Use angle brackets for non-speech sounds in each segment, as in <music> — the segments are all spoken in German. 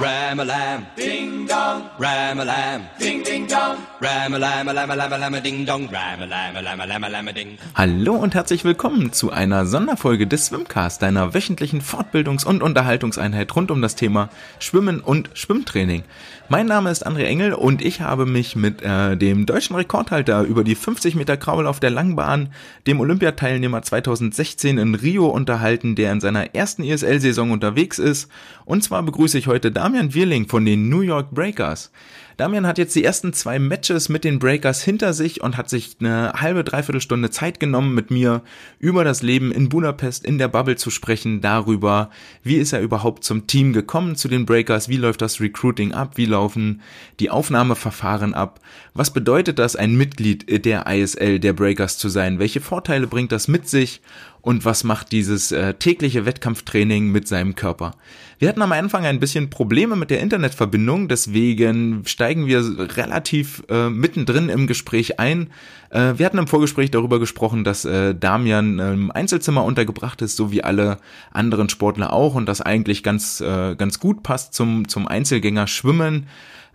Ram-a-lam, ding dong. Ram-a-lam, ding ding dong. Ram-a-lam, a lam a lam a lam a ding dong. Ram-a-lam, a lam a lam a lam a ding. Hallo und herzlich willkommen zu einer Sonderfolge des Swimcast, deiner wöchentlichen Fortbildungs- und Unterhaltungseinheit rund um das Thema Schwimmen und Schwimmtraining. Mein Name ist André Engel und ich habe mich mit äh, dem deutschen Rekordhalter über die 50 Meter Kraul auf der Langbahn, dem Olympiateilnehmer 2016 in Rio unterhalten, der in seiner ersten ESL-Saison unterwegs ist. Und zwar begrüße ich heute Damian Wirling von den New York Breakers. Damian hat jetzt die ersten zwei Matches mit den Breakers hinter sich und hat sich eine halbe, dreiviertel Stunde Zeit genommen, mit mir über das Leben in Budapest in der Bubble zu sprechen, darüber, wie ist er überhaupt zum Team gekommen, zu den Breakers, wie läuft das Recruiting ab, wie laufen die Aufnahmeverfahren ab, was bedeutet das, ein Mitglied der ISL der Breakers zu sein, welche Vorteile bringt das mit sich und was macht dieses äh, tägliche Wettkampftraining mit seinem Körper. Wir hatten am Anfang ein bisschen Probleme mit der Internetverbindung, deswegen steigen wir relativ äh, mittendrin im Gespräch ein. Äh, wir hatten im Vorgespräch darüber gesprochen, dass äh, Damian im Einzelzimmer untergebracht ist, so wie alle anderen Sportler auch und das eigentlich ganz, äh, ganz gut passt zum, zum Einzelgänger Schwimmen.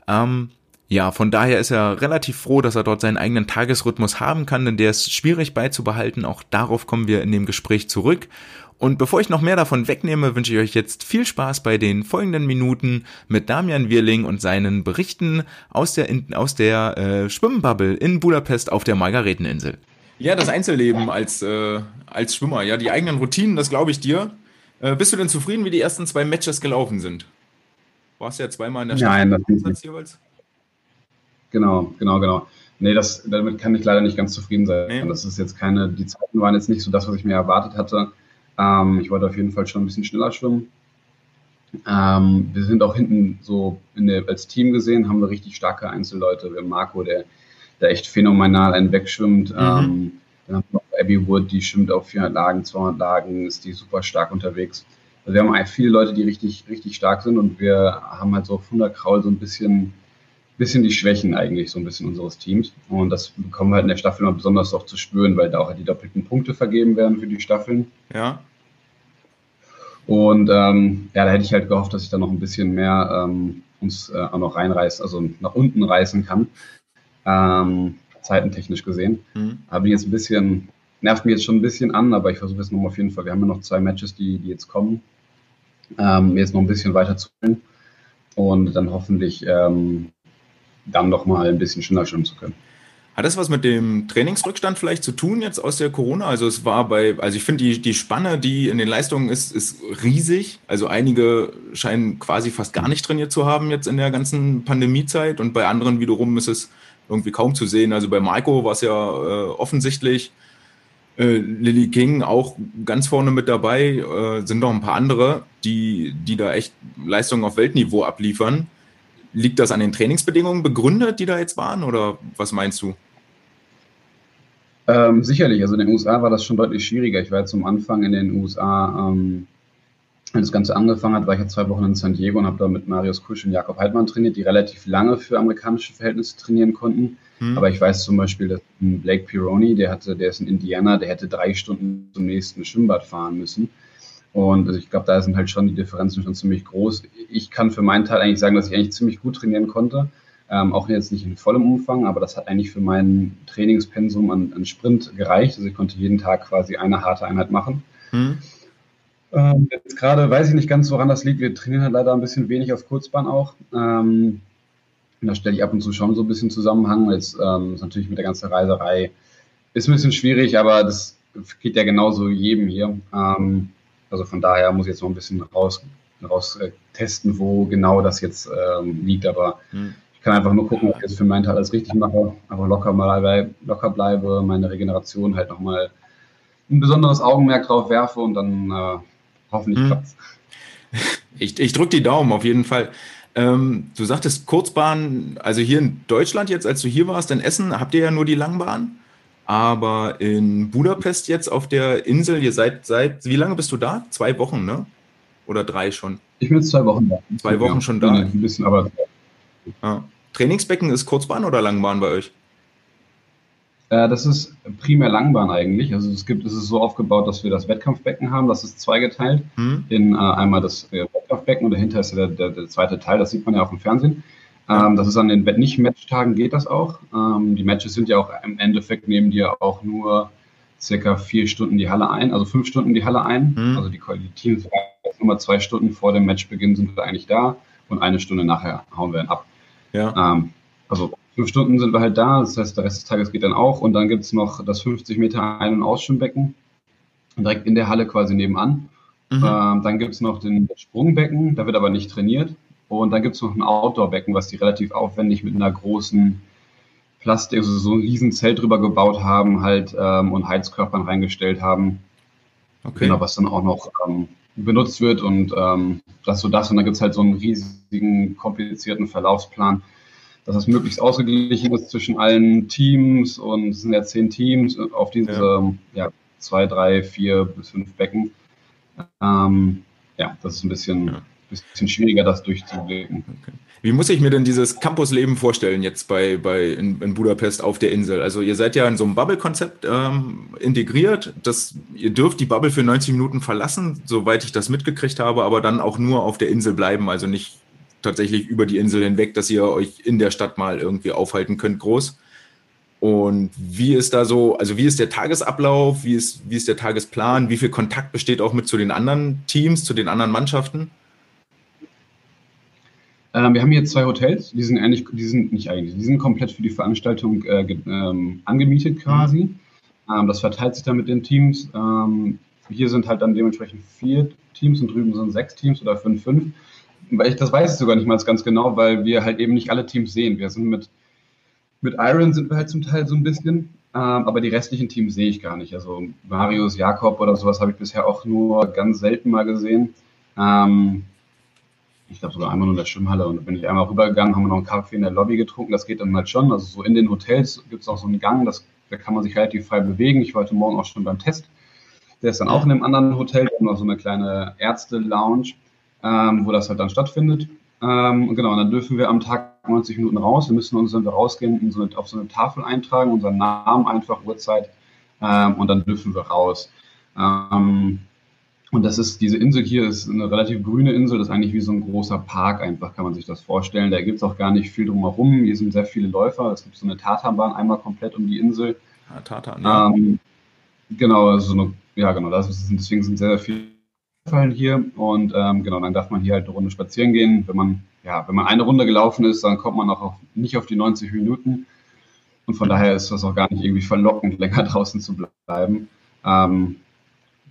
Ähm, ja, von daher ist er relativ froh, dass er dort seinen eigenen Tagesrhythmus haben kann, denn der ist schwierig beizubehalten. Auch darauf kommen wir in dem Gespräch zurück. Und bevor ich noch mehr davon wegnehme, wünsche ich euch jetzt viel Spaß bei den folgenden Minuten mit Damian Wirling und seinen Berichten aus der, aus der äh, Schwimmbubble in Budapest auf der Margareteninsel. Ja, das Einzelleben als, äh, als Schwimmer, ja, die eigenen Routinen, das glaube ich dir. Äh, bist du denn zufrieden, wie die ersten zwei Matches gelaufen sind? Warst ja zweimal in der Stadt. Nein, das nicht. jeweils? Genau, genau, genau. Nee, das, damit kann ich leider nicht ganz zufrieden sein. Nee. Das ist jetzt keine, die Zeiten waren jetzt nicht so das, was ich mir erwartet hatte. Ähm, ich wollte auf jeden Fall schon ein bisschen schneller schwimmen. Ähm, wir sind auch hinten so der, als Team gesehen, haben wir richtig starke Einzelleute. Wir haben Marco, der, der echt phänomenal einen wegschwimmt. Mhm. Ähm, dann haben wir noch Abby Wood, die schwimmt auf 400 Lagen, 200 Lagen, ist die super stark unterwegs. Also wir haben viele Leute, die richtig, richtig stark sind und wir haben halt so auf 100 Kraul so ein bisschen, bisschen die Schwächen eigentlich so ein bisschen unseres Teams. Und das bekommen wir halt in der Staffel immer besonders auch zu spüren, weil da auch halt die doppelten Punkte vergeben werden für die Staffeln. Ja. Und ähm, ja, da hätte ich halt gehofft, dass ich da noch ein bisschen mehr ähm, uns äh, auch noch reinreißen, also nach unten reißen kann, ähm, zeitentechnisch gesehen. Mhm. Aber jetzt ein bisschen, nervt mich jetzt schon ein bisschen an, aber ich versuche es nochmal auf jeden Fall. Wir haben ja noch zwei Matches, die, die jetzt kommen, ähm, jetzt noch ein bisschen weiter zu spielen und dann hoffentlich ähm, dann nochmal ein bisschen schneller schwimmen zu können. Hat das was mit dem Trainingsrückstand vielleicht zu tun jetzt aus der Corona? Also es war bei, also ich finde die, die Spanne, die in den Leistungen ist, ist riesig. Also einige scheinen quasi fast gar nicht trainiert zu haben jetzt in der ganzen Pandemiezeit und bei anderen wiederum ist es irgendwie kaum zu sehen. Also bei Marco war es ja äh, offensichtlich. Äh, Lily King auch ganz vorne mit dabei, äh, sind noch ein paar andere, die, die da echt Leistungen auf Weltniveau abliefern. Liegt das an den Trainingsbedingungen begründet, die da jetzt waren, oder was meinst du? Ähm, sicherlich, also in den USA war das schon deutlich schwieriger. Ich war jetzt zum Anfang in den USA, ähm, als das Ganze angefangen hat, war ich jetzt zwei Wochen in San Diego und habe da mit Marius Kusch und Jakob Heidmann trainiert, die relativ lange für amerikanische Verhältnisse trainieren konnten. Hm. Aber ich weiß zum Beispiel, dass Blake Pironi, der hatte, der ist in Indiana, der hätte drei Stunden zum nächsten Schwimmbad fahren müssen. Und also ich glaube, da sind halt schon die Differenzen schon ziemlich groß. Ich kann für meinen Teil eigentlich sagen, dass ich eigentlich ziemlich gut trainieren konnte. Ähm, auch jetzt nicht in vollem Umfang, aber das hat eigentlich für mein Trainingspensum an, an Sprint gereicht. Also ich konnte jeden Tag quasi eine harte Einheit machen. Hm. Ähm, jetzt gerade weiß ich nicht ganz, woran das liegt. Wir trainieren halt leider ein bisschen wenig auf Kurzbahn auch. Ähm, da stelle ich ab und zu schon so ein bisschen Zusammenhang. Jetzt ähm, ist natürlich mit der ganzen Reiserei ist ein bisschen schwierig, aber das geht ja genauso jedem hier. Ähm, also von daher muss ich jetzt noch ein bisschen raus, raus äh, testen, wo genau das jetzt ähm, liegt. Aber hm kann einfach nur gucken, ob ich jetzt für meinen Teil alles richtig mache, aber locker, mal, locker bleibe, meine Regeneration halt nochmal ein besonderes Augenmerk drauf werfe und dann äh, hoffentlich hm. klappt's. <laughs> Ich, ich drücke die Daumen auf jeden Fall. Ähm, du sagtest Kurzbahn, also hier in Deutschland jetzt, als du hier warst, in Essen, habt ihr ja nur die Langbahn. Aber in Budapest jetzt auf der Insel, ihr seid seit, wie lange bist du da? Zwei Wochen, ne? Oder drei schon? Ich bin jetzt zwei Wochen da. Zwei Wochen ja, schon da. Ein bisschen, aber. Ja. Trainingsbecken ist Kurzbahn oder Langbahn bei euch? Äh, das ist primär Langbahn eigentlich. Also es gibt, es ist so aufgebaut, dass wir das Wettkampfbecken haben. Das ist zweigeteilt hm. in äh, einmal das äh, Wettkampfbecken und dahinter ist der, der, der, zweite Teil. Das sieht man ja auch im Fernsehen. Ähm, das ist an den Nicht-Matchtagen geht das auch. Ähm, die Matches sind ja auch im Endeffekt nehmen die ja auch nur circa vier Stunden die Halle ein, also fünf Stunden die Halle ein. Hm. Also die, die Teams immer zwei Stunden vor dem Matchbeginn sind wir eigentlich da und eine Stunde nachher hauen wir ihn ab. Ja. Ähm, also fünf Stunden sind wir halt da, das heißt, der Rest des Tages geht dann auch und dann gibt es noch das 50 Meter Ein- und Ausschwimmbecken, direkt in der Halle quasi nebenan. Mhm. Ähm, dann gibt es noch den Sprungbecken, da wird aber nicht trainiert. Und dann gibt es noch ein Outdoor-Becken, was die relativ aufwendig mit einer großen Plastik, also so ein riesen Zelt drüber gebaut haben halt ähm, und Heizkörpern reingestellt haben. Okay. Genau, was dann auch noch ähm, benutzt wird und ähm, das so das. Und dann gibt es halt so einen riesigen, komplizierten Verlaufsplan, dass es möglichst ausgeglichen ist zwischen allen Teams und es sind ja zehn Teams auf diese ja. ja zwei, drei, vier bis fünf Becken. Ähm, ja, das ist ein bisschen, ja. Bisschen schwieriger, das durchzublicken. Okay. Wie muss ich mir denn dieses Campusleben vorstellen jetzt bei, bei in, in, Budapest auf der Insel? Also ihr seid ja in so einem Bubble-Konzept ähm, integriert. Das, ihr dürft die Bubble für 90 Minuten verlassen, soweit ich das mitgekriegt habe, aber dann auch nur auf der Insel bleiben, also nicht tatsächlich über die Insel hinweg, dass ihr euch in der Stadt mal irgendwie aufhalten könnt, groß. Und wie ist da so, also wie ist der Tagesablauf, wie ist, wie ist der Tagesplan, wie viel Kontakt besteht auch mit zu den anderen Teams, zu den anderen Mannschaften? Ähm, wir haben hier zwei Hotels, die sind eigentlich, die sind nicht eigentlich, die sind komplett für die Veranstaltung äh, ähm, angemietet quasi. Mhm. Ähm, das verteilt sich dann mit den Teams. Ähm, hier sind halt dann dementsprechend vier Teams und drüben sind sechs Teams oder fünf, fünf. Weil ich, das weiß ich sogar nicht mal ganz genau, weil wir halt eben nicht alle Teams sehen. Wir sind mit, mit Iron sind wir halt zum Teil so ein bisschen, ähm, aber die restlichen Teams sehe ich gar nicht. Also Marius, Jakob oder sowas habe ich bisher auch nur ganz selten mal gesehen. Ähm, ich glaube sogar einmal nur in der Schwimmhalle und bin ich einmal rübergegangen, haben wir noch einen Kaffee in der Lobby getrunken, das geht dann halt schon. Also so in den Hotels gibt es auch so einen Gang, das, da kann man sich relativ frei bewegen. Ich war heute Morgen auch schon beim Test. Der ist dann auch in einem anderen Hotel, da noch so eine kleine Ärzte-Lounge, ähm, wo das halt dann stattfindet. Ähm, genau, und dann dürfen wir am Tag 90 Minuten raus. Wir müssen uns, wenn wir rausgehen, so eine, auf so eine Tafel eintragen, unseren Namen einfach, Uhrzeit ähm, und dann dürfen wir raus. Ähm, und das ist, diese Insel hier ist eine relativ grüne Insel, das ist eigentlich wie so ein großer Park einfach, kann man sich das vorstellen. Da gibt es auch gar nicht viel drumherum. Hier sind sehr viele Läufer. Es gibt so eine Tatanbahn einmal komplett um die Insel. Ja, Tatan, ja. Ähm, genau, also so eine, ja genau, das ist, deswegen sind sehr, sehr viele Fallen hier. Und ähm, genau, dann darf man hier halt eine Runde spazieren gehen. Wenn man, ja, wenn man eine Runde gelaufen ist, dann kommt man auch auf, nicht auf die 90 Minuten. Und von daher ist das auch gar nicht irgendwie verlockend, <laughs> länger draußen zu bleiben. Ähm,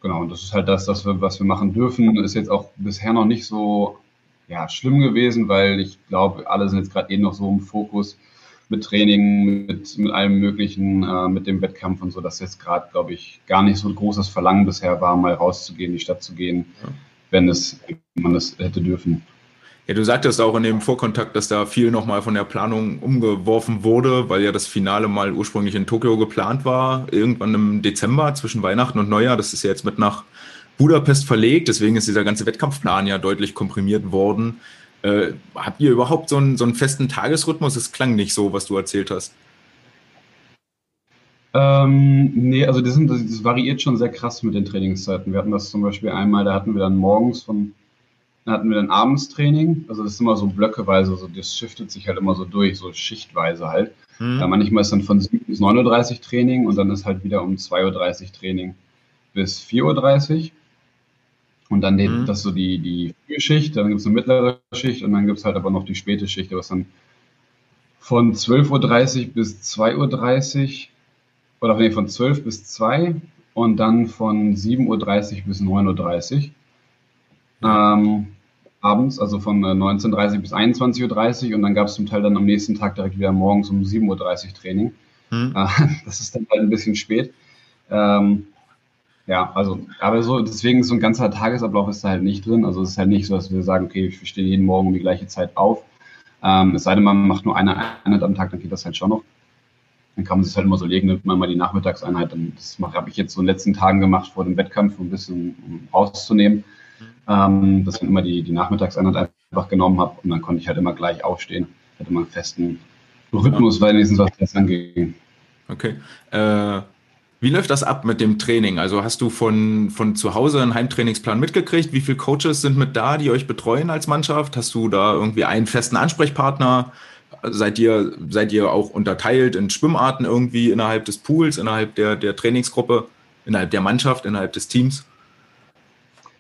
genau, und das ist halt das, wir, was wir machen dürfen. Ist jetzt auch bisher noch nicht so ja, schlimm gewesen, weil ich glaube, alle sind jetzt gerade eh noch so im Fokus mit Training, mit, mit allem Möglichen, äh, mit dem Wettkampf und so, dass jetzt gerade, glaube ich, gar nicht so ein großes Verlangen bisher war, mal rauszugehen, in die Stadt zu gehen, ja. wenn es man das hätte dürfen. Ja, du sagtest auch in dem Vorkontakt, dass da viel nochmal von der Planung umgeworfen wurde, weil ja das Finale mal ursprünglich in Tokio geplant war, irgendwann im Dezember zwischen Weihnachten und Neujahr. Das ist ja jetzt mit nach Budapest verlegt, deswegen ist dieser ganze Wettkampfplan ja deutlich komprimiert worden. Äh, habt ihr überhaupt so einen, so einen festen Tagesrhythmus? Es klang nicht so, was du erzählt hast. Ähm, nee, also das, sind, das variiert schon sehr krass mit den Trainingszeiten. Wir hatten das zum Beispiel einmal, da hatten wir dann morgens von dann hatten wir dann abends Training. Also das ist immer so blöckeweise, so das shiftet sich halt immer so durch, so schichtweise halt. Mhm. Ja, manchmal ist dann von 7 bis 9.30 Uhr Training und dann ist halt wieder um 2.30 Uhr Training bis 4.30 Uhr. Und dann den, mhm. das so die, die Frühschicht, dann gibt es eine mittlere Schicht und dann gibt es halt aber noch die späte Schicht, was dann von 12.30 Uhr bis 2.30 Uhr oder nee, von 12 bis 2 und dann von 7.30 Uhr bis 9.30 Uhr. Ähm, abends, also von 19.30 äh, bis 21.30 Uhr und dann gab es zum Teil dann am nächsten Tag direkt wieder morgens um 7.30 Uhr Training. Hm. Äh, <laughs> das ist dann halt ein bisschen spät. Ähm, ja, also, aber so, deswegen so ein ganzer Tagesablauf ist da halt nicht drin. Also es ist halt nicht so, dass wir sagen, okay, wir stehen jeden Morgen um die gleiche Zeit auf. Ähm, es sei denn, man macht nur eine Einheit am Tag, dann geht das halt schon noch. Dann kann man sich halt immer so legen, nimmt man mal die Nachmittagseinheit. Dann, das habe ich jetzt so in den letzten Tagen gemacht vor dem Wettkampf, um ein bisschen um rauszunehmen ähm, dass ich immer die, die Nachmittagseinheit einfach genommen habe und dann konnte ich halt immer gleich aufstehen. Hatte mal einen festen Rhythmus, weil wenigstens was das anging. Okay. Äh, wie läuft das ab mit dem Training? Also hast du von, von zu Hause einen Heimtrainingsplan mitgekriegt? Wie viele Coaches sind mit da, die euch betreuen als Mannschaft? Hast du da irgendwie einen festen Ansprechpartner? Seid ihr, seid ihr auch unterteilt in Schwimmarten irgendwie innerhalb des Pools, innerhalb der, der Trainingsgruppe, innerhalb der Mannschaft, innerhalb des Teams?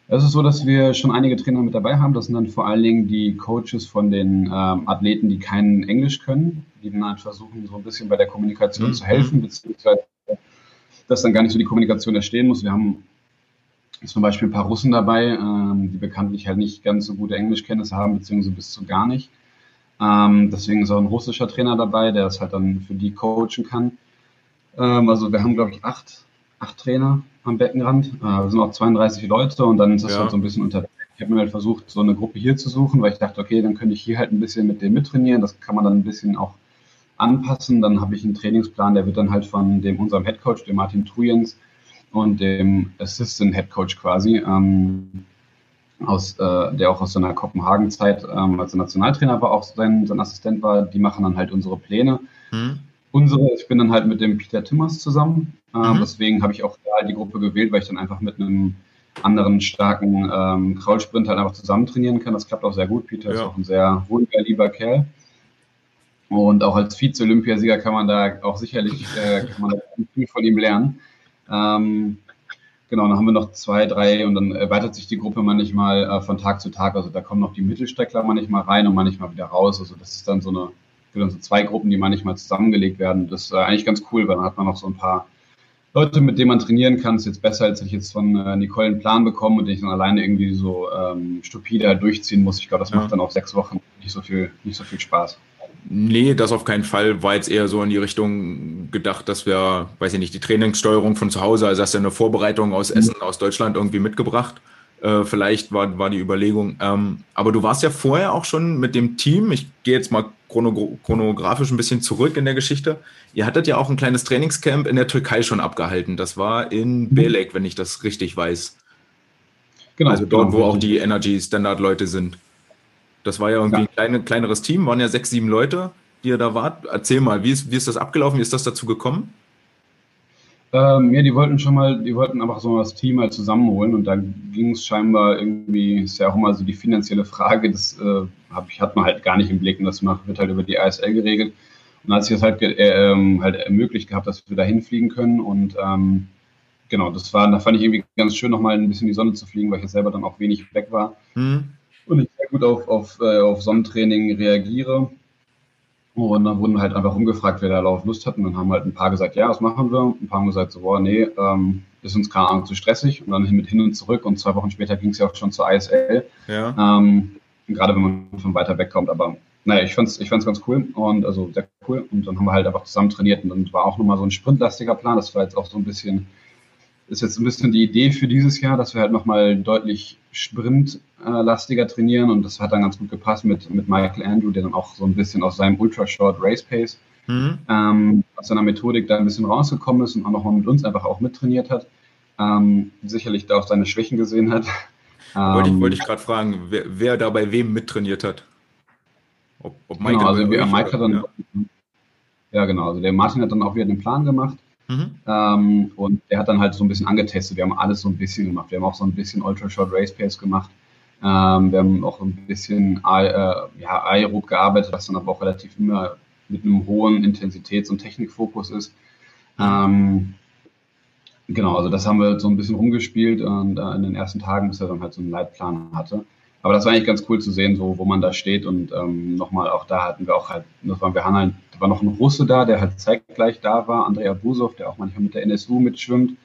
Es ist so, dass wir schon einige Trainer mit dabei haben. Das sind dann vor allen Dingen die Coaches von den ähm, Athleten, die kein Englisch können, die dann halt versuchen, so ein bisschen bei der Kommunikation mhm. zu helfen, beziehungsweise dass dann gar nicht so die Kommunikation entstehen muss. Wir haben zum Beispiel ein paar Russen dabei, ähm, die bekanntlich halt nicht ganz so gute Englischkenntnisse haben, beziehungsweise bis zu gar nicht. Ähm, deswegen ist auch ein russischer Trainer dabei, der es halt dann für die coachen kann. Ähm, also wir haben, glaube ich, acht, acht Trainer am Beckenrand. Äh, wir sind auch 32 Leute und dann ist das ja. halt so ein bisschen unter. Ich habe mir halt versucht, so eine Gruppe hier zu suchen, weil ich dachte, okay, dann könnte ich hier halt ein bisschen mit dem mittrainieren. Das kann man dann ein bisschen auch anpassen. Dann habe ich einen Trainingsplan, der wird dann halt von dem unserem Headcoach, dem Martin Trujens, und dem Assistant Headcoach quasi, ähm, aus, äh, der auch aus seiner Kopenhagen-Zeit ähm, als Nationaltrainer war, auch sein, sein Assistent war, die machen dann halt unsere Pläne. Mhm. Unsere, ich bin dann halt mit dem Peter Timmers zusammen. Äh, mhm. Deswegen habe ich auch da die Gruppe gewählt, weil ich dann einfach mit einem anderen starken ähm, Kraulsprint halt einfach zusammen trainieren kann. Das klappt auch sehr gut. Peter ja. ist auch ein sehr ruhiger, lieber Kerl. Und auch als Vize-Olympiasieger kann man da auch sicherlich äh, kann man <laughs> viel von ihm lernen. Ähm, genau, dann haben wir noch zwei, drei und dann erweitert sich die Gruppe manchmal äh, von Tag zu Tag. Also da kommen noch die Mittelstreckler manchmal rein und manchmal wieder raus. Also das ist dann so eine dann so zwei Gruppen, die manchmal zusammengelegt werden. Das ist äh, eigentlich ganz cool, weil dann hat man noch so ein paar Leute, mit denen man trainieren kann. Das ist jetzt besser, als ich jetzt von äh, Nicole einen Plan bekomme und den ich dann alleine irgendwie so ähm, stupide halt durchziehen muss. Ich glaube, das ja. macht dann auch sechs Wochen nicht so viel, nicht so viel Spaß. Nee, das auf keinen Fall. War jetzt eher so in die Richtung gedacht, dass wir, weiß ich nicht, die Trainingssteuerung von zu Hause, also hast du eine Vorbereitung aus mhm. Essen, aus Deutschland irgendwie mitgebracht. Äh, vielleicht war, war die Überlegung. Ähm, aber du warst ja vorher auch schon mit dem Team. Ich gehe jetzt mal chrono chronografisch ein bisschen zurück in der Geschichte. Ihr hattet ja auch ein kleines Trainingscamp in der Türkei schon abgehalten. Das war in mhm. Belek, wenn ich das richtig weiß. Genau. Also dort, wo auch die Energy Standard Leute sind. Das war ja irgendwie ja. ein kleine, kleineres Team, waren ja sechs, sieben Leute, die ihr da wart. Erzähl mal, wie ist, wie ist das abgelaufen? Wie ist das dazu gekommen? Ähm, ja, die wollten schon mal, die wollten einfach so das Team halt zusammenholen und da ging es scheinbar irgendwie, ist ja auch immer so die finanzielle Frage, das äh, hab hat man halt gar nicht im Blick und das wird halt über die ASL geregelt. Und als ich das halt, äh, ähm, halt ermöglicht gehabt, dass wir da hinfliegen können und ähm, genau, das war, da fand ich irgendwie ganz schön, nochmal ein bisschen in die Sonne zu fliegen, weil ich ja selber dann auch wenig weg war. Mhm. Und ich sehr gut auf, auf, äh, auf Sonnentraining reagiere. Und dann wurden halt einfach umgefragt, wer da darauf Lust hat. Und dann haben halt ein paar gesagt, ja, das machen wir. Ein paar haben gesagt, so, boah, nee, ähm, ist uns keine Ahnung zu stressig. Und dann mit hin und zurück. Und zwei Wochen später ging es ja auch schon zur ISL. Ja. Ähm, gerade wenn man von weiter weg kommt. Aber naja, ich fand's, ich fand's ganz cool und also sehr cool. Und dann haben wir halt einfach zusammen trainiert. Und dann war auch nochmal so ein sprintlastiger Plan. Das war jetzt auch so ein bisschen ist jetzt ein bisschen die Idee für dieses Jahr, dass wir halt nochmal deutlich sprintlastiger trainieren und das hat dann ganz gut gepasst mit, mit Michael Andrew, der dann auch so ein bisschen aus seinem Ultra Short Race Pace mhm. ähm, aus seiner Methodik da ein bisschen rausgekommen ist und auch nochmal mit uns einfach auch mittrainiert hat. Ähm, sicherlich da auch seine Schwächen gesehen hat. <laughs> Wollte ich, wollte ich gerade fragen, wer, wer, da bei wem mittrainiert hat? Ob, ob Michael genau, also wir, Mike hat dann, ja. ja. genau, also der Martin hat dann auch wieder den Plan gemacht Mhm. Ähm, und der hat dann halt so ein bisschen angetestet. Wir haben alles so ein bisschen gemacht. Wir haben auch so ein bisschen Ultra Short Race Pace gemacht. Ähm, wir haben auch ein bisschen äh, ja, aerob gearbeitet, was dann aber auch relativ immer mit einem hohen Intensitäts- und Technikfokus ist. Ähm, genau, also das haben wir so ein bisschen rumgespielt und äh, in den ersten Tagen, bis er dann halt so einen Leitplan hatte. Aber das war eigentlich ganz cool zu sehen, so wo man da steht. Und ähm, nochmal, auch da hatten wir auch halt, das waren wir haben da war noch ein Russe da, der halt zeitgleich da war, Andrea Busow, der auch manchmal mit der NSU mitschwimmt.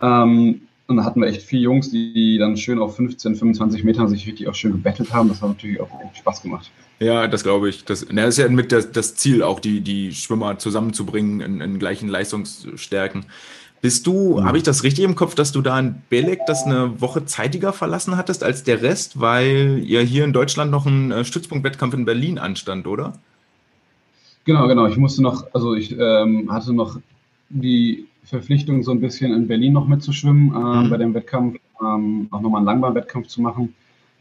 Ähm, und da hatten wir echt vier Jungs, die dann schön auf 15, 25 Metern sich richtig auch schön gebettelt haben. Das hat natürlich auch echt Spaß gemacht. Ja, das glaube ich. Das, das ist ja mit das, das Ziel, auch die, die Schwimmer zusammenzubringen in, in gleichen Leistungsstärken. Bist du, mhm. habe ich das richtig im Kopf, dass du da in Belek das eine Woche zeitiger verlassen hattest als der Rest, weil ja hier in Deutschland noch ein äh, Stützpunktwettkampf in Berlin anstand, oder? Genau, genau. Ich musste noch, also ich ähm, hatte noch die Verpflichtung, so ein bisschen in Berlin noch mitzuschwimmen äh, mhm. bei dem Wettkampf, ähm, auch nochmal einen Langbahnwettkampf zu machen.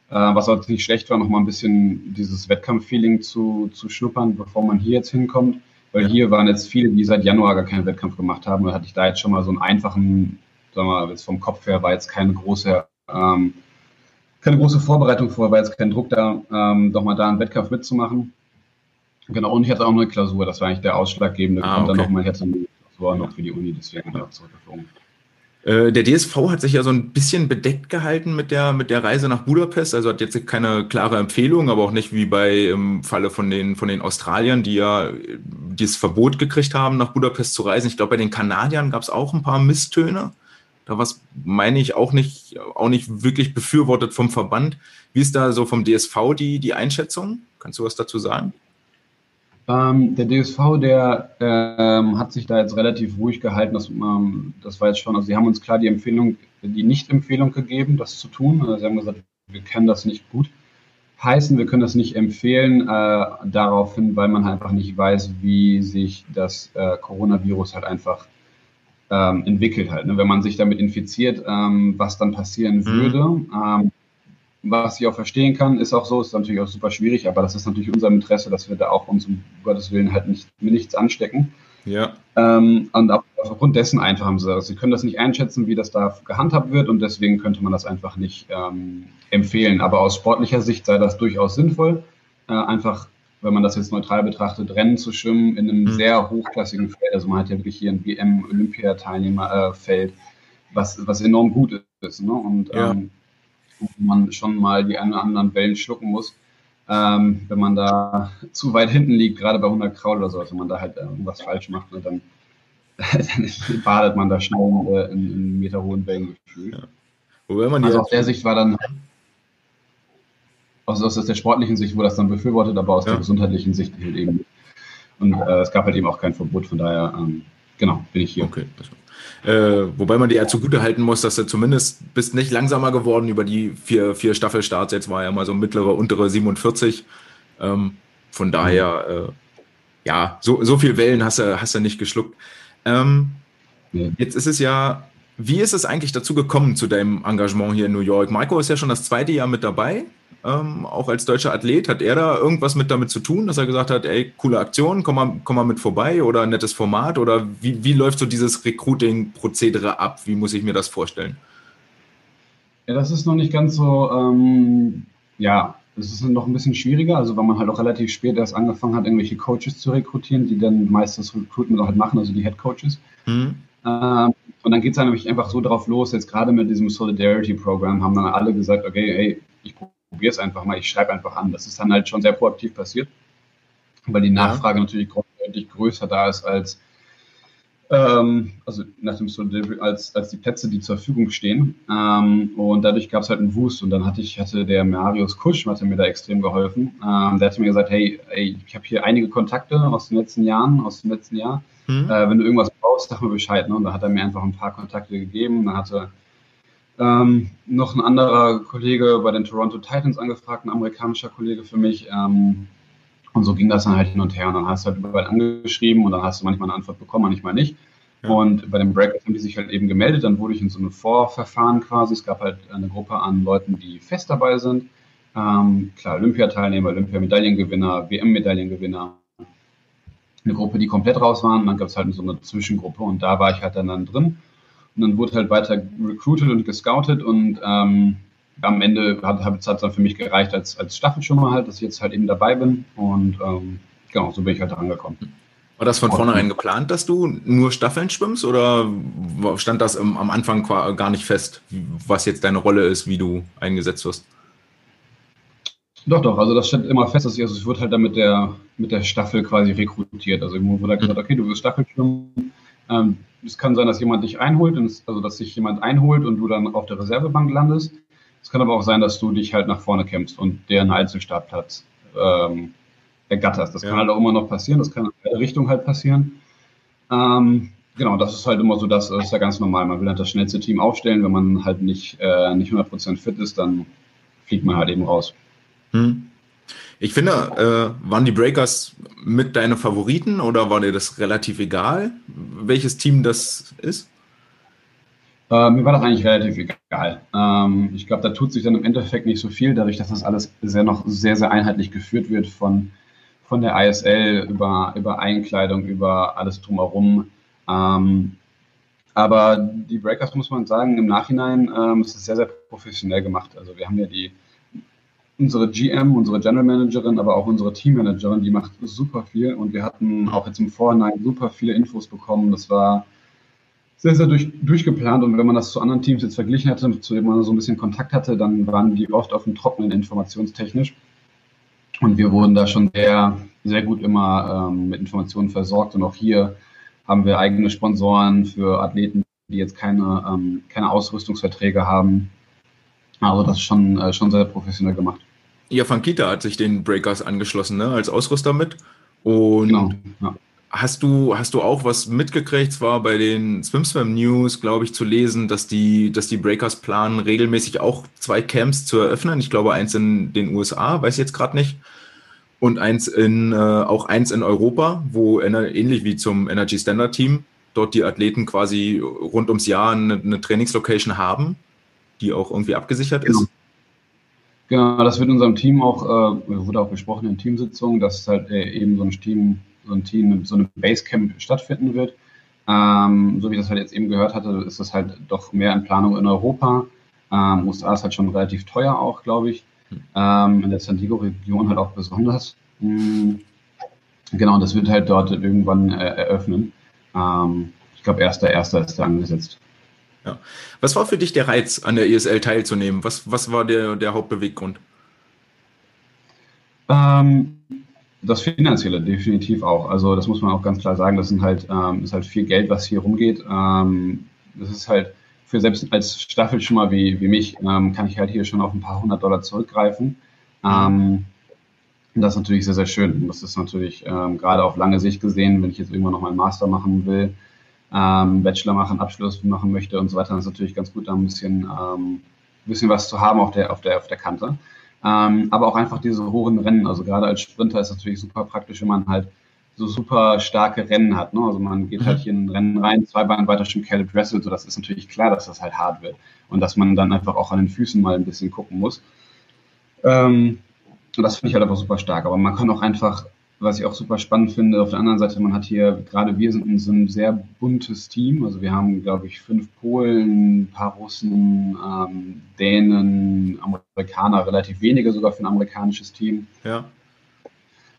Äh, was auch nicht schlecht war, nochmal ein bisschen dieses Wettkampf-Feeling zu, zu schnuppern, bevor man hier jetzt hinkommt. Weil ja. hier waren jetzt viele, die seit Januar gar keinen Wettkampf gemacht haben. Da hatte ich da jetzt schon mal so einen einfachen, sagen wir mal, jetzt vom Kopf her war jetzt keine große, ähm, keine große Vorbereitung vor, war jetzt kein Druck da, ähm, doch mal da einen Wettkampf mitzumachen. Genau, und ich hatte auch noch eine Klausur, das war eigentlich der ausschlaggebende ah, Grund. Okay. Dann nochmal, ich hatte Klausur noch für die Uni, deswegen ja. zurückgeflogen. Äh, der DSV hat sich ja so ein bisschen bedeckt gehalten mit der, mit der Reise nach Budapest. Also hat jetzt keine klare Empfehlung, aber auch nicht wie bei im Falle von den, von den Australiern, die ja dieses Verbot gekriegt haben, nach Budapest zu reisen. Ich glaube, bei den Kanadiern gab es auch ein paar Misstöne. Da was meine ich auch nicht, auch nicht wirklich befürwortet vom Verband. Wie ist da so vom DSV die, die Einschätzung? Kannst du was dazu sagen? Ähm, der DSV, der ähm, hat sich da jetzt relativ ruhig gehalten. Das, ähm, das war jetzt schon, also sie haben uns klar die Empfehlung, die Nicht-Empfehlung gegeben, das zu tun. Also sie haben gesagt, wir können das nicht gut heißen, wir können das nicht empfehlen, äh, daraufhin, weil man halt einfach nicht weiß, wie sich das äh, Coronavirus halt einfach ähm, entwickelt halt. Ne? Wenn man sich damit infiziert, ähm, was dann passieren mhm. würde. Was ich auch verstehen kann, ist auch so, ist natürlich auch super schwierig, aber das ist natürlich unser Interesse, dass wir da auch uns um Gottes Willen halt nicht, nichts anstecken. Ja. Ähm, und aufgrund dessen einfach haben sie gesagt, sie können das nicht einschätzen, wie das da gehandhabt wird und deswegen könnte man das einfach nicht ähm, empfehlen. Aber aus sportlicher Sicht sei das durchaus sinnvoll, äh, einfach, wenn man das jetzt neutral betrachtet, Rennen zu schwimmen in einem mhm. sehr hochklassigen Feld. Also man hat ja wirklich hier ein WM-Olympiateilnehmerfeld, äh, was, was enorm gut ist. Ne? Und ja. ähm, wo man schon mal die einen oder anderen Wellen schlucken muss. Ähm, wenn man da <laughs> zu weit hinten liegt, gerade bei 100 Kraul oder so, also wenn man da halt irgendwas falsch macht, ne, dann, <laughs> dann badet man da schnell äh, in, in meterhohen Wellen gefühlt. Ja. Wobei man also aus der Sicht war dann, aus, aus der sportlichen Sicht wurde das dann befürwortet, aber aus ja. der gesundheitlichen Sicht halt eben. Und äh, es gab halt eben auch kein Verbot, von daher, ähm, genau, bin ich hier. Okay, das war äh, wobei man dir ja zugute halten muss, dass du zumindest bist nicht langsamer geworden über die vier, vier Staffelstarts. Jetzt war ja mal so mittlere, untere 47. Ähm, von daher, äh, ja, so, so viel Wellen hast du, hast du nicht geschluckt. Ähm, ja. Jetzt ist es ja, wie ist es eigentlich dazu gekommen zu deinem Engagement hier in New York? Marco ist ja schon das zweite Jahr mit dabei ähm, auch als deutscher Athlet. Hat er da irgendwas mit damit zu tun, dass er gesagt hat, ey, coole Aktion, komm mal, komm mal mit vorbei oder ein nettes Format? Oder wie, wie läuft so dieses Recruiting-Prozedere ab? Wie muss ich mir das vorstellen? Ja, das ist noch nicht ganz so, ähm, ja, es ist noch ein bisschen schwieriger, also weil man halt auch relativ spät erst angefangen hat, irgendwelche Coaches zu rekrutieren, die dann meistens das Recruitment auch halt machen, also die Head Coaches. Mhm. Ähm, und dann geht es dann nämlich einfach so drauf los, jetzt gerade mit diesem Solidarity-Programm haben dann alle gesagt, okay, hey, ich probiere es einfach mal, ich schreibe einfach an. Das ist dann halt schon sehr proaktiv passiert, weil die Nachfrage ja. natürlich deutlich größer da ist als ähm, also nach dem als, als die Plätze, die zur Verfügung stehen. Ähm, und dadurch gab es halt einen Wust und dann hatte ich, hatte der Marius Kusch, hatte mir da extrem geholfen. Ähm, der hatte mir gesagt, hey, hey ich habe hier einige Kontakte aus den letzten Jahren, aus dem letzten Jahr. Mhm. Äh, wenn du irgendwas brauchst, sag mir Bescheid. Ne? Und da hat er mir einfach ein paar Kontakte gegeben. Dann hatte ähm, noch ein anderer Kollege bei den Toronto Titans angefragt, ein amerikanischer Kollege für mich. Ähm, und so ging das dann halt hin und her. Und dann hast du halt überall angeschrieben und dann hast du manchmal eine Antwort bekommen, manchmal nicht. Ja. Und bei den Breakers haben die sich halt eben gemeldet. Dann wurde ich in so einem Vorverfahren quasi. Es gab halt eine Gruppe an Leuten, die fest dabei sind. Ähm, klar, Olympiateilnehmer, Olympiamedaillengewinner, WM-Medaillengewinner. Eine Gruppe, die komplett raus waren. Und dann gab es halt so eine Zwischengruppe und da war ich halt dann, dann drin. Und dann wurde halt weiter recruited und gescoutet und ähm, am Ende hat es dann für mich gereicht als, als Staffelschwimmer halt, dass ich jetzt halt eben dabei bin und ähm, genau, so bin ich halt da angekommen. War das von vornherein geplant, dass du nur Staffeln schwimmst oder stand das am Anfang gar nicht fest, was jetzt deine Rolle ist, wie du eingesetzt wirst? Doch, doch, also das stand immer fest, dass ich, also es wird halt dann mit der, mit der Staffel quasi rekrutiert. Also irgendwo wurde halt gesagt, okay, du wirst Staffelschwimmen, ähm, es kann sein, dass jemand dich einholt, also dass sich jemand einholt und du dann auf der Reservebank landest. Es kann aber auch sein, dass du dich halt nach vorne kämpfst und der einen Einzelstartplatz ähm, ergatterst. Das ja. kann halt auch immer noch passieren, das kann in beide Richtungen halt passieren. Ähm, genau, das ist halt immer so, das, das ist ja ganz normal. Man will halt das schnellste Team aufstellen. Wenn man halt nicht, äh, nicht 100% fit ist, dann fliegt man halt eben raus. Hm. Ich finde, äh, waren die Breakers mit deine Favoriten oder war dir das relativ egal, welches Team das ist? Äh, mir war das eigentlich relativ egal. Ähm, ich glaube, da tut sich dann im Endeffekt nicht so viel, dadurch, dass das alles sehr noch sehr, sehr einheitlich geführt wird von, von der ISL über, über Einkleidung, über alles drumherum. Ähm, aber die Breakers, muss man sagen, im Nachhinein ähm, ist es sehr, sehr professionell gemacht. Also wir haben ja die unsere GM, unsere General Managerin, aber auch unsere Teammanagerin, die macht super viel und wir hatten auch jetzt im Vorhinein super viele Infos bekommen. Das war sehr, sehr durch, durchgeplant und wenn man das zu anderen Teams jetzt verglichen hätte, zu denen man so ein bisschen Kontakt hatte, dann waren die oft auf dem Trockenen informationstechnisch. Und wir wurden da schon sehr, sehr gut immer ähm, mit Informationen versorgt. Und auch hier haben wir eigene Sponsoren für Athleten, die jetzt keine, ähm, keine Ausrüstungsverträge haben. Also das ist schon, äh, schon sehr professionell gemacht. Ja, Fankita hat sich den Breakers angeschlossen, ne, als Ausrüster mit. Und genau, ja. hast du, hast du auch was mitgekriegt? Zwar bei den Swim Swim News, glaube ich, zu lesen, dass die, dass die Breakers planen, regelmäßig auch zwei Camps zu eröffnen. Ich glaube, eins in den USA, weiß ich jetzt gerade nicht. Und eins in, äh, auch eins in Europa, wo ähnlich wie zum Energy Standard Team dort die Athleten quasi rund ums Jahr eine, eine Trainingslocation haben die auch irgendwie abgesichert genau. ist? Genau, das wird in unserem Team auch, äh, wurde auch besprochen in Teamsitzungen, dass halt äh, eben so ein Team, so ein Team, so ein Basecamp stattfinden wird. Ähm, so wie ich das halt jetzt eben gehört hatte, ist das halt doch mehr in Planung in Europa. Ähm, USA ist halt schon relativ teuer auch, glaube ich. Hm. Ähm, in der San Diego-Region halt auch besonders. Mhm. Genau, das wird halt dort irgendwann äh, eröffnen. Ähm, ich glaube, erster, erster ist da angesetzt. Ja. Was war für dich der Reiz, an der ESL teilzunehmen? Was, was war der, der Hauptbeweggrund? Ähm, das Finanzielle definitiv auch. Also das muss man auch ganz klar sagen. Das sind halt, ähm, ist halt viel Geld, was hier rumgeht. Ähm, das ist halt für selbst als Staffelschimmer wie, wie mich, ähm, kann ich halt hier schon auf ein paar hundert Dollar zurückgreifen. Ähm, das ist natürlich sehr, sehr schön. Das ist natürlich ähm, gerade auf lange Sicht gesehen, wenn ich jetzt irgendwann noch einen Master machen will, ähm, Bachelor machen, Abschluss machen möchte und so weiter, dann ist natürlich ganz gut, da ein bisschen, ähm, bisschen was zu haben auf der, auf der, auf der Kante. Ähm, aber auch einfach diese hohen Rennen, also gerade als Sprinter ist es natürlich super praktisch, wenn man halt so super starke Rennen hat. Ne? Also man geht halt mhm. hier in ein Rennen rein, zwei Beine weiter schon Caleb Dressel, so das ist natürlich klar, dass das halt hart wird und dass man dann einfach auch an den Füßen mal ein bisschen gucken muss. Ähm, und das finde ich halt einfach super stark. Aber man kann auch einfach was ich auch super spannend finde. Auf der anderen Seite, man hat hier, gerade wir sind in so einem sehr buntes Team. Also wir haben, glaube ich, fünf Polen, ein paar Russen, ähm, Dänen, Amerikaner, relativ wenige sogar für ein amerikanisches Team. Ja.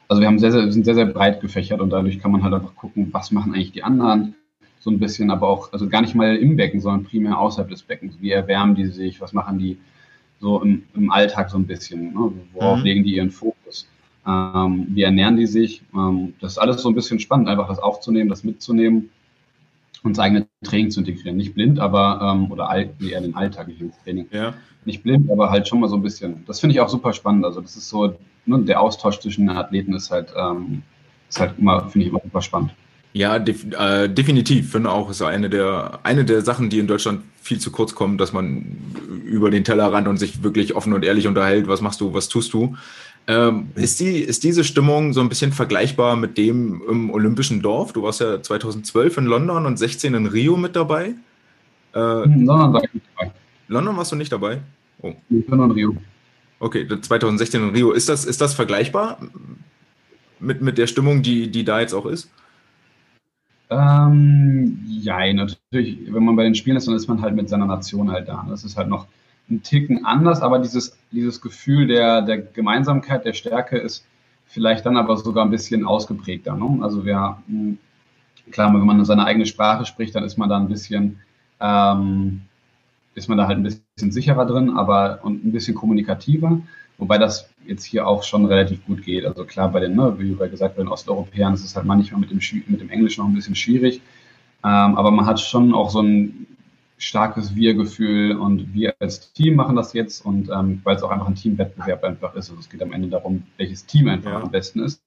Also wir haben sehr, sehr, sind sehr, sehr breit gefächert und dadurch kann man halt einfach gucken, was machen eigentlich die anderen. So ein bisschen, aber auch, also gar nicht mal im Becken, sondern primär außerhalb des Beckens. Wie erwärmen die sich, was machen die so im, im Alltag so ein bisschen, ne? worauf mhm. legen die ihren Fokus? Ähm, wie ernähren die sich? Ähm, das ist alles so ein bisschen spannend, einfach das aufzunehmen, das mitzunehmen und das eigene Training zu integrieren. Nicht blind, aber, ähm, oder all, eher den Alltag, nicht ins Training. Ja. Nicht blind, aber halt schon mal so ein bisschen. Das finde ich auch super spannend. Also das ist so, ne, der Austausch zwischen den Athleten ist halt, ähm, ist halt immer, finde ich immer super spannend. Ja, def äh, definitiv. Finde auch, ist eine der, eine der Sachen, die in Deutschland viel zu kurz kommen, dass man über den Tellerrand und sich wirklich offen und ehrlich unterhält. Was machst du, was tust du? Ähm, ist, die, ist diese Stimmung so ein bisschen vergleichbar mit dem im Olympischen Dorf? Du warst ja 2012 in London und 16 in Rio mit dabei. Äh, London war ich nicht dabei. London warst du nicht dabei? Oh. London Rio. Okay, 2016 in Rio. Ist das, ist das vergleichbar mit, mit der Stimmung, die, die da jetzt auch ist? Ähm, ja, natürlich, wenn man bei den Spielen ist, dann ist man halt mit seiner Nation halt da. Das ist halt noch ein Ticken anders, aber dieses, dieses Gefühl der, der Gemeinsamkeit, der Stärke ist vielleicht dann aber sogar ein bisschen ausgeprägter. Ne? Also wir, klar, wenn man seine eigene Sprache spricht, dann ist man da ein bisschen, ähm, ist man da halt ein bisschen sicherer drin, aber und ein bisschen kommunikativer, wobei das jetzt hier auch schon relativ gut geht. Also klar, bei den, ne, wie gesagt, bei den Osteuropäern ist es halt manchmal mit dem, mit dem Englisch noch ein bisschen schwierig, ähm, aber man hat schon auch so ein starkes Wir-Gefühl und wir als Team machen das jetzt und ähm, weil es auch einfach ein Teamwettbewerb einfach ist. Also es geht am Ende darum, welches Team einfach ja. am besten ist.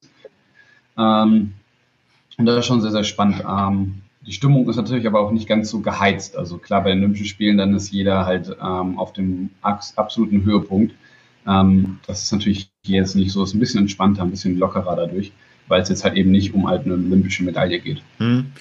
Ähm, und das ist schon sehr, sehr spannend. Ähm, die Stimmung ist natürlich aber auch nicht ganz so geheizt. Also klar, bei den Olympischen Spielen, dann ist jeder halt ähm, auf dem absoluten Höhepunkt. Ähm, das ist natürlich jetzt nicht so, es ist ein bisschen entspannter, ein bisschen lockerer dadurch, weil es jetzt halt eben nicht um halt eine olympische Medaille geht. Hm.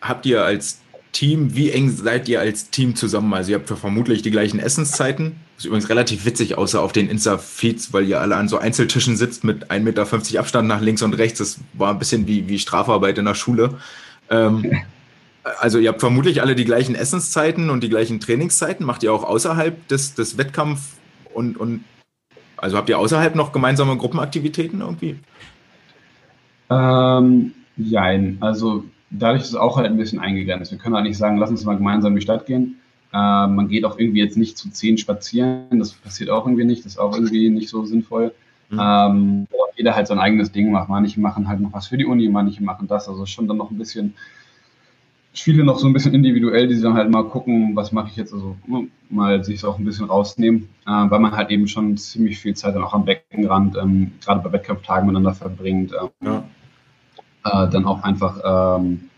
Habt ihr als Team, wie eng seid ihr als Team zusammen? Also ihr habt ja vermutlich die gleichen Essenszeiten Was übrigens relativ witzig aussah auf den Insta-Feeds, weil ihr alle an so Einzeltischen sitzt mit 1,50 Meter Abstand nach links und rechts. Das war ein bisschen wie, wie Strafarbeit in der Schule. Ähm, <laughs> also ihr habt vermutlich alle die gleichen Essenszeiten und die gleichen Trainingszeiten. Macht ihr auch außerhalb des, des Wettkampf und, und also habt ihr außerhalb noch gemeinsame Gruppenaktivitäten irgendwie? Ähm, jein. Also dadurch ist es auch halt ein bisschen eingegrenzt. Wir können halt nicht sagen, lass uns mal gemeinsam in die Stadt gehen. Äh, man geht auch irgendwie jetzt nicht zu zehn spazieren. Das passiert auch irgendwie nicht. Das ist auch irgendwie nicht so sinnvoll. Mhm. Ähm, jeder halt sein eigenes Ding macht. Manche machen halt noch was für die Uni, manche machen das. Also schon dann noch ein bisschen viele noch so ein bisschen individuell, die dann halt mal gucken, was mache ich jetzt, also ne, mal sich auch ein bisschen rausnehmen, äh, weil man halt eben schon ziemlich viel Zeit dann auch am Beckenrand, ähm, gerade bei Wettkampftagen miteinander verbringt. Ähm, ja. Äh, dann auch einfach ähm,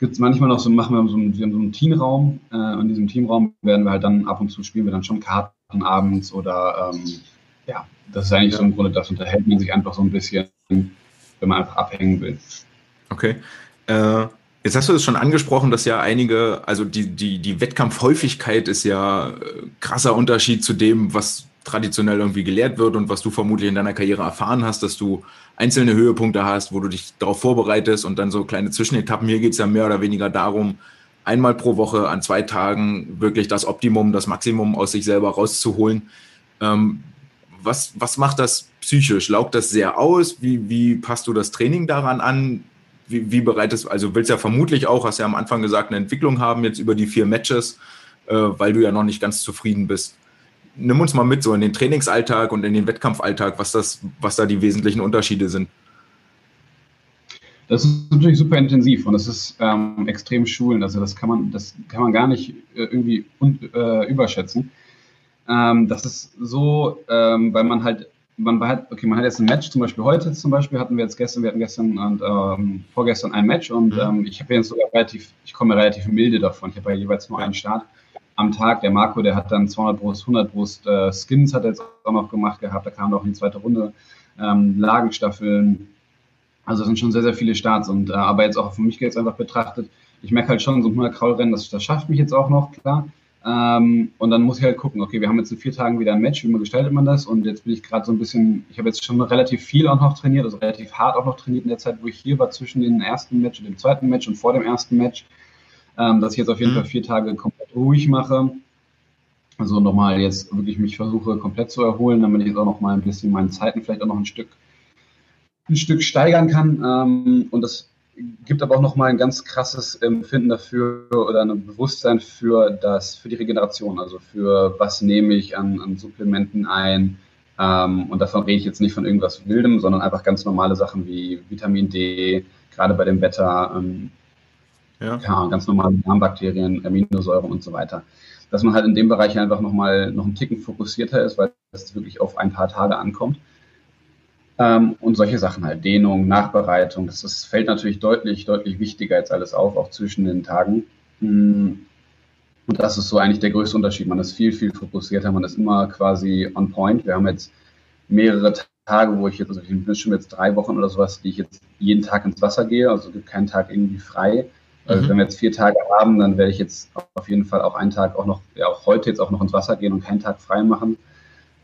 gibt es manchmal noch so, machen wir so, einen, wir haben so einen Teamraum. Äh, in diesem Teamraum werden wir halt dann ab und zu spielen wir dann schon Karten abends oder ähm, ja, das ist eigentlich so im Grunde das unterhält man sich einfach so ein bisschen, wenn man einfach abhängen will. Okay. Äh Jetzt hast du es schon angesprochen, dass ja einige, also die, die, die Wettkampfhäufigkeit ist ja äh, krasser Unterschied zu dem, was traditionell irgendwie gelehrt wird und was du vermutlich in deiner Karriere erfahren hast, dass du einzelne Höhepunkte hast, wo du dich darauf vorbereitest und dann so kleine Zwischenetappen. Hier geht es ja mehr oder weniger darum, einmal pro Woche an zwei Tagen wirklich das Optimum, das Maximum aus sich selber rauszuholen. Ähm, was, was macht das psychisch? Laugt das sehr aus? Wie, wie passt du das Training daran an? wie, wie bereitest also willst ja vermutlich auch, hast ja am Anfang gesagt, eine Entwicklung haben jetzt über die vier Matches, äh, weil du ja noch nicht ganz zufrieden bist. Nimm uns mal mit so in den Trainingsalltag und in den Wettkampfalltag, was das, was da die wesentlichen Unterschiede sind. Das ist natürlich super intensiv und das ist ähm, extrem schulend. Also das kann man, das kann man gar nicht äh, irgendwie un, äh, überschätzen. Ähm, das ist so, ähm, weil man halt man hat, okay, man hat jetzt ein Match, zum Beispiel heute zum Beispiel hatten wir jetzt gestern, wir hatten gestern und ähm, vorgestern ein Match und mhm. ähm, ich habe jetzt sogar relativ, ich komme relativ milde davon. Ich habe ja jeweils nur einen Start am Tag. Der Marco, der hat dann 200 Brust, 100 Brust äh, Skins hat er jetzt auch noch gemacht gehabt. Da kam noch in die zweite Runde ähm, Lagenstaffeln. Also das sind schon sehr, sehr viele Starts und äh, aber jetzt auch für mich jetzt einfach betrachtet, ich merke halt schon so ein 100 Kraulrennen, das, das schafft mich jetzt auch noch, klar. Ähm, und dann muss ich halt gucken, okay, wir haben jetzt in vier Tagen wieder ein Match, wie gestaltet man das? Und jetzt bin ich gerade so ein bisschen, ich habe jetzt schon relativ viel auch noch trainiert, also relativ hart auch noch trainiert in der Zeit, wo ich hier war, zwischen dem ersten Match und dem zweiten Match und vor dem ersten Match, ähm, dass ich jetzt auf jeden mhm. Fall vier Tage komplett ruhig mache. Also nochmal jetzt wirklich mich versuche komplett zu erholen, damit ich jetzt auch nochmal ein bisschen meine Zeiten vielleicht auch noch ein Stück, ein Stück steigern kann. Ähm, und das gibt aber auch nochmal ein ganz krasses Empfinden dafür oder ein Bewusstsein für das, für die Regeneration, also für was nehme ich an, an Supplementen ein. Ähm, und davon rede ich jetzt nicht von irgendwas Wildem, sondern einfach ganz normale Sachen wie Vitamin D, gerade bei dem Wetter, ähm, ja. ja. ganz normale Darmbakterien, Aminosäuren und so weiter. Dass man halt in dem Bereich einfach nochmal noch einen Ticken fokussierter ist, weil es wirklich auf ein paar Tage ankommt. Ähm, und solche Sachen halt, Dehnung, Nachbereitung, das, das fällt natürlich deutlich, deutlich wichtiger als alles auf, auch zwischen den Tagen. Mm. Und das ist so eigentlich der größte Unterschied. Man ist viel, viel fokussierter, man ist immer quasi on point. Wir haben jetzt mehrere Tage, wo ich jetzt, also ich bin schon jetzt drei Wochen oder sowas, die ich jetzt jeden Tag ins Wasser gehe, also gibt keinen Tag irgendwie frei. Also mhm. wenn wir jetzt vier Tage haben, dann werde ich jetzt auf jeden Fall auch einen Tag auch noch, ja auch heute jetzt auch noch ins Wasser gehen und keinen Tag frei machen.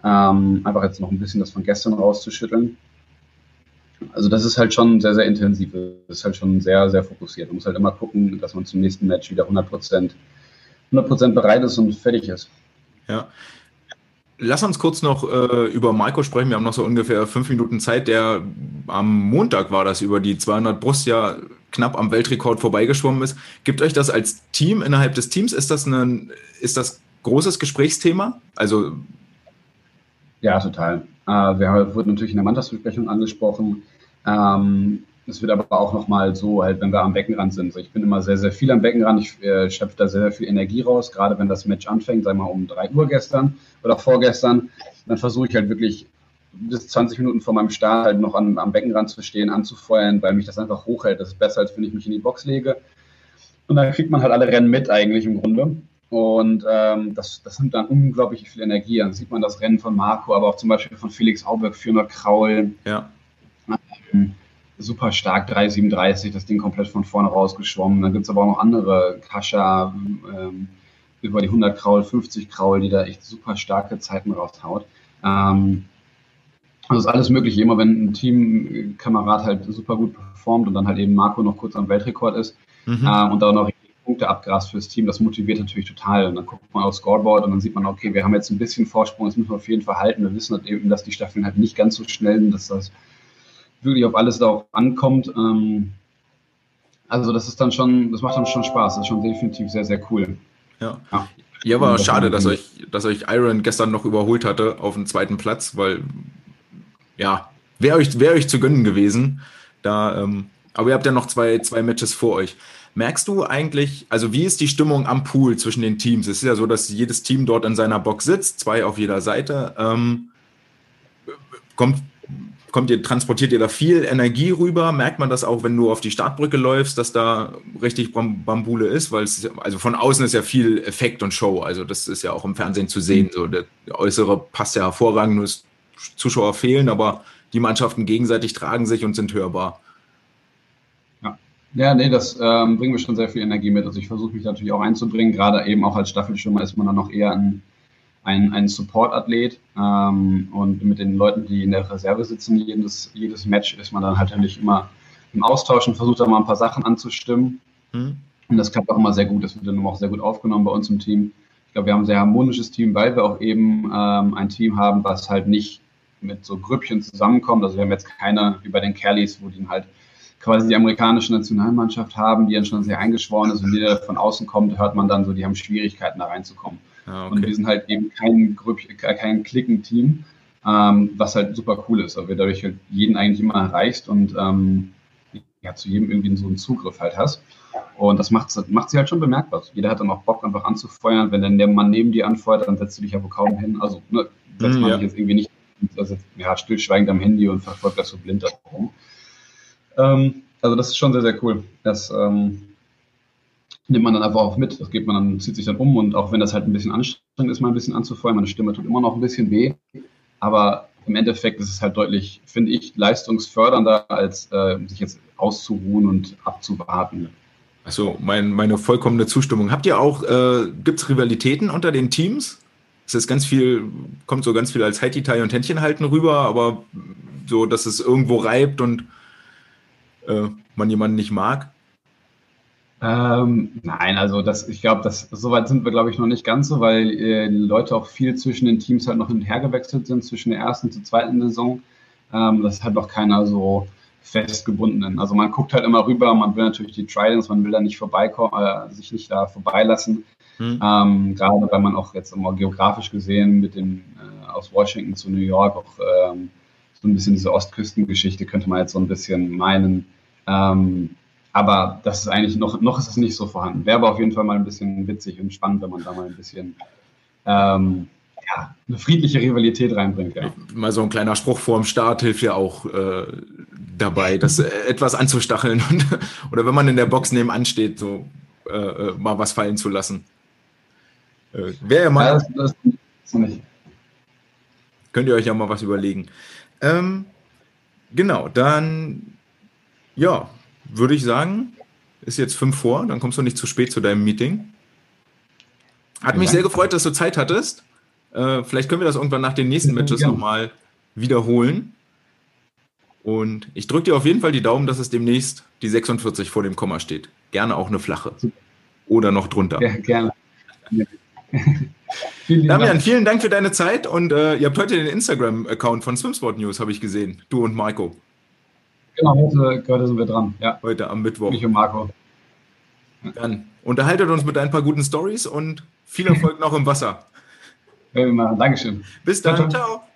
Ähm, einfach jetzt noch ein bisschen das von gestern rauszuschütteln. Also das ist halt schon sehr, sehr intensiv. Das ist halt schon sehr, sehr fokussiert. Man muss halt immer gucken, dass man zum nächsten Match wieder 100 Prozent 100 bereit ist und fertig ist. Ja. Lass uns kurz noch äh, über Marco sprechen. Wir haben noch so ungefähr fünf Minuten Zeit. Der am Montag war das über die 200 Brust ja knapp am Weltrekord vorbeigeschwommen ist. Gibt euch das als Team innerhalb des Teams? Ist das ein ist das großes Gesprächsthema? Also ja, total. Äh, wir wurden natürlich in der Mannschaftsbesprechung angesprochen. Ähm, es wird aber auch nochmal so, halt, wenn wir am Beckenrand sind. Ich bin immer sehr, sehr viel am Beckenrand. Ich äh, schöpfe da sehr, sehr viel Energie raus, gerade wenn das Match anfängt, sagen wir mal um 3 Uhr gestern oder vorgestern. Dann versuche ich halt wirklich bis 20 Minuten vor meinem Start halt noch an, am Beckenrand zu stehen, anzufeuern, weil mich das einfach hochhält. Das ist besser, als wenn ich mich in die Box lege. Und dann kriegt man halt alle Rennen mit eigentlich im Grunde. Und ähm, das, das nimmt dann unglaublich viel Energie. Dann sieht man das Rennen von Marco, aber auch zum Beispiel von Felix Auberg, 400 Kraul. Ja. Ähm, super stark, 3,37, das Ding komplett von vorne rausgeschwommen. Dann gibt es aber auch noch andere, Kascha, ähm, über die 100 Kraul, 50 Kraul, die da echt super starke Zeiten raushaut. Ähm, also ist alles möglich. Immer wenn ein Teamkamerad halt super gut performt und dann halt eben Marco noch kurz am Weltrekord ist mhm. äh, und da noch Punkte abgrast fürs Team, das motiviert natürlich total. Und dann guckt man aufs Scoreboard und dann sieht man, okay, wir haben jetzt ein bisschen Vorsprung, das müssen wir auf jeden Fall halten. Wir wissen halt eben, dass die Staffeln halt nicht ganz so schnell sind, dass das wirklich auf alles darauf ankommt. Ähm, also das ist dann schon, das macht dann schon Spaß. Das ist schon definitiv sehr, sehr cool. Ja. ja. Ja, war schade, dass euch, dass euch Iron gestern noch überholt hatte auf dem zweiten Platz, weil ja, wäre euch, wär euch zu gönnen gewesen. Da, ähm, aber ihr habt ja noch zwei, zwei Matches vor euch. Merkst du eigentlich, also wie ist die Stimmung am Pool zwischen den Teams? Es ist ja so, dass jedes Team dort in seiner Box sitzt, zwei auf jeder Seite. Ähm, kommt, kommt ihr, transportiert ihr da viel Energie rüber? Merkt man das auch, wenn du auf die Startbrücke läufst, dass da richtig Bambule ist? Weil es, also von außen ist ja viel Effekt und Show. Also das ist ja auch im Fernsehen zu sehen. So der äußere passt ja hervorragend, nur Zuschauer fehlen, aber die Mannschaften gegenseitig tragen sich und sind hörbar. Ja, nee, das ähm, bringt mir schon sehr viel Energie mit. Also ich versuche mich natürlich auch einzubringen. Gerade eben auch als Staffelschwimmer ist man dann noch eher ein, ein, ein Support-Athlet. Ähm, und mit den Leuten, die in der Reserve sitzen, jedes, jedes Match ist man dann halt nicht immer im Austausch und versucht da mal ein paar Sachen anzustimmen. Mhm. Und das klappt auch immer sehr gut. Das wird dann auch sehr gut aufgenommen bei uns im Team. Ich glaube, wir haben ein sehr harmonisches Team, weil wir auch eben ähm, ein Team haben, was halt nicht mit so Grüppchen zusammenkommt. Also wir haben jetzt keine wie bei den Kellys, wo die halt quasi die amerikanische Nationalmannschaft haben, die dann schon sehr eingeschworen ist und die von außen kommt, hört man dann so, die haben Schwierigkeiten da reinzukommen. Ah, okay. Und wir sind halt eben kein, Grüppchen, kein Klickenteam, ähm, was halt super cool ist, weil wir dadurch halt jeden eigentlich immer erreichst und ähm, ja, zu jedem irgendwie so einen Zugriff halt hast. Und das macht, macht sie halt schon bemerkbar. Jeder hat dann auch Bock, einfach anzufeuern. Wenn dann der Mann neben dir anfeuert, dann setzt du dich ja wohl kaum hin. Also ne, setzt mm, man ja. sich jetzt irgendwie nicht also, ja, stillschweigend am Handy und verfolgt das so blind darum. Ähm, also das ist schon sehr, sehr cool. Das ähm, nimmt man dann einfach auch mit. Das geht man dann, zieht sich dann um und auch wenn das halt ein bisschen anstrengend ist, mal ein bisschen anzufeuern, meine Stimme tut immer noch ein bisschen weh. Aber im Endeffekt ist es halt deutlich, finde ich, leistungsfördernder, als äh, sich jetzt auszuruhen und abzuwarten. Also mein, meine vollkommene Zustimmung. Habt ihr auch, äh, gibt es Rivalitäten unter den Teams? Es ist ganz viel, kommt so ganz viel als Haiti-Tai und Händchen halten rüber, aber so, dass es irgendwo reibt und äh, man jemanden nicht mag? Ähm, nein, also das, ich glaube, das soweit sind wir, glaube ich, noch nicht ganz so, weil äh, Leute auch viel zwischen den Teams halt noch hin und her gewechselt sind, zwischen der ersten zur zweiten Saison. Ähm, das ist halt noch keiner so festgebundenen. Also man guckt halt immer rüber, man will natürlich die Tridents, man will da nicht vorbeikommen, äh, sich nicht da vorbeilassen. Hm. Ähm, gerade weil man auch jetzt immer geografisch gesehen mit dem äh, aus Washington zu New York auch ähm, so ein bisschen diese Ostküstengeschichte könnte man jetzt so ein bisschen meinen ähm, aber das ist eigentlich noch, noch ist es nicht so vorhanden. Wäre aber auf jeden Fall mal ein bisschen witzig und spannend, wenn man da mal ein bisschen ähm, ja, eine friedliche Rivalität reinbringt. Ja. Mal so ein kleiner Spruch vor dem Start hilft ja auch äh, dabei, das äh, etwas anzustacheln und, <laughs> oder wenn man in der Box nebenan steht, so äh, äh mal was fallen zu lassen. Äh, Wäre ja mal. Ja, das, das, das. Könnt ihr euch ja mal was überlegen. Ähm, genau, dann ja, würde ich sagen, ist jetzt fünf vor, dann kommst du nicht zu spät zu deinem Meeting. Hat mich sehr gefreut, dass du Zeit hattest. Äh, vielleicht können wir das irgendwann nach den nächsten Matches ja. nochmal wiederholen. Und ich drücke dir auf jeden Fall die Daumen, dass es demnächst die 46 vor dem Komma steht. Gerne auch eine flache. Oder noch drunter. Ja, gerne. <laughs> vielen Damian, Dank. vielen Dank für deine Zeit und äh, ihr habt heute den Instagram-Account von Swimsport News, habe ich gesehen. Du und Marco. Genau, heute, heute sind wir dran. Ja. Heute am Mittwoch. Ich und Marco. Dann unterhaltet uns mit ein paar guten Stories und viel Erfolg noch im Wasser. Dankeschön. Bis dann. ciao. ciao.